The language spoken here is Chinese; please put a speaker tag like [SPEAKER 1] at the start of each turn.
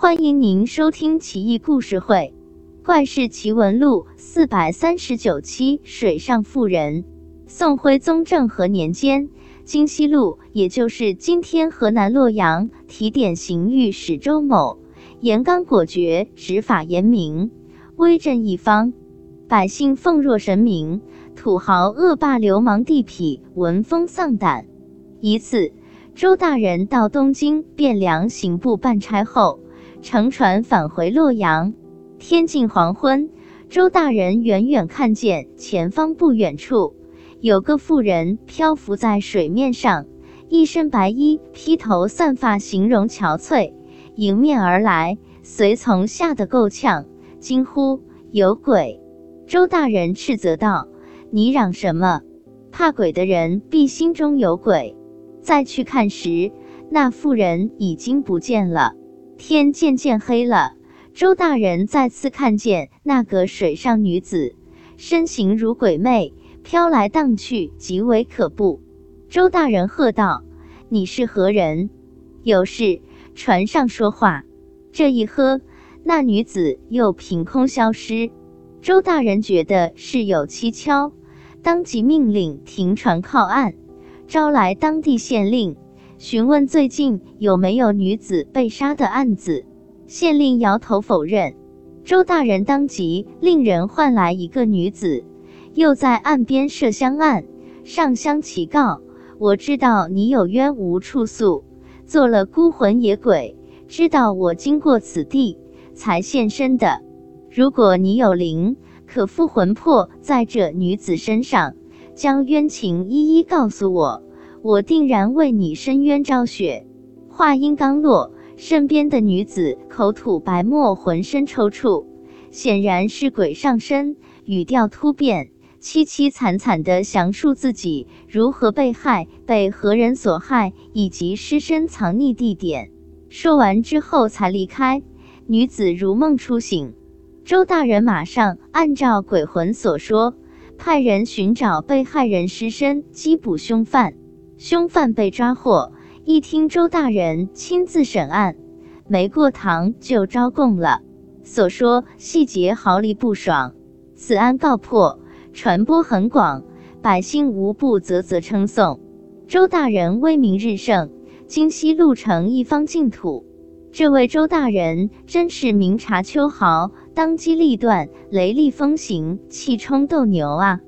[SPEAKER 1] 欢迎您收听《奇异故事会·怪事奇闻录》四百三十九期。水上妇人。宋徽宗政和年间，京西路，也就是今天河南洛阳，提点刑狱使周某，严刚果决，执法严明，威震一方，百姓奉若神明，土豪恶霸流氓地痞闻风丧胆。一次。周大人到东京汴梁刑部办差后，乘船返回洛阳。天近黄昏，周大人远远看见前方不远处有个妇人漂浮在水面上，一身白衣，披头散发，形容憔悴，迎面而来。随从吓得够呛，惊呼：“有鬼！”周大人斥责道：“你嚷什么？怕鬼的人必心中有鬼。”再去看时，那妇人已经不见了。天渐渐黑了，周大人再次看见那个水上女子，身形如鬼魅，飘来荡去，极为可怖。周大人喝道：“你是何人？有事，船上说话。”这一喝，那女子又凭空消失。周大人觉得事有蹊跷，当即命令停船靠岸。招来当地县令，询问最近有没有女子被杀的案子。县令摇头否认。周大人当即令人唤来一个女子，又在岸边设香案，上香祈告：“我知道你有冤无处诉，做了孤魂野鬼，知道我经过此地才现身的。如果你有灵，可附魂魄在这女子身上。”将冤情一一告诉我，我定然为你伸冤昭雪。话音刚落，身边的女子口吐白沫，浑身抽搐，显然是鬼上身，语调突变，凄凄惨惨地详述自己如何被害、被何人所害，以及尸身藏匿地点。说完之后才离开。女子如梦初醒，周大人马上按照鬼魂所说。派人寻找被害人尸身，缉捕凶犯。凶犯被抓获，一听周大人亲自审案，没过堂就招供了，所说细节毫厘不爽。此案告破，传播很广，百姓无不啧啧称颂。周大人威名日盛，京西路城一方净土。这位周大人真是明察秋毫。当机立断，雷厉风行，气冲斗牛啊！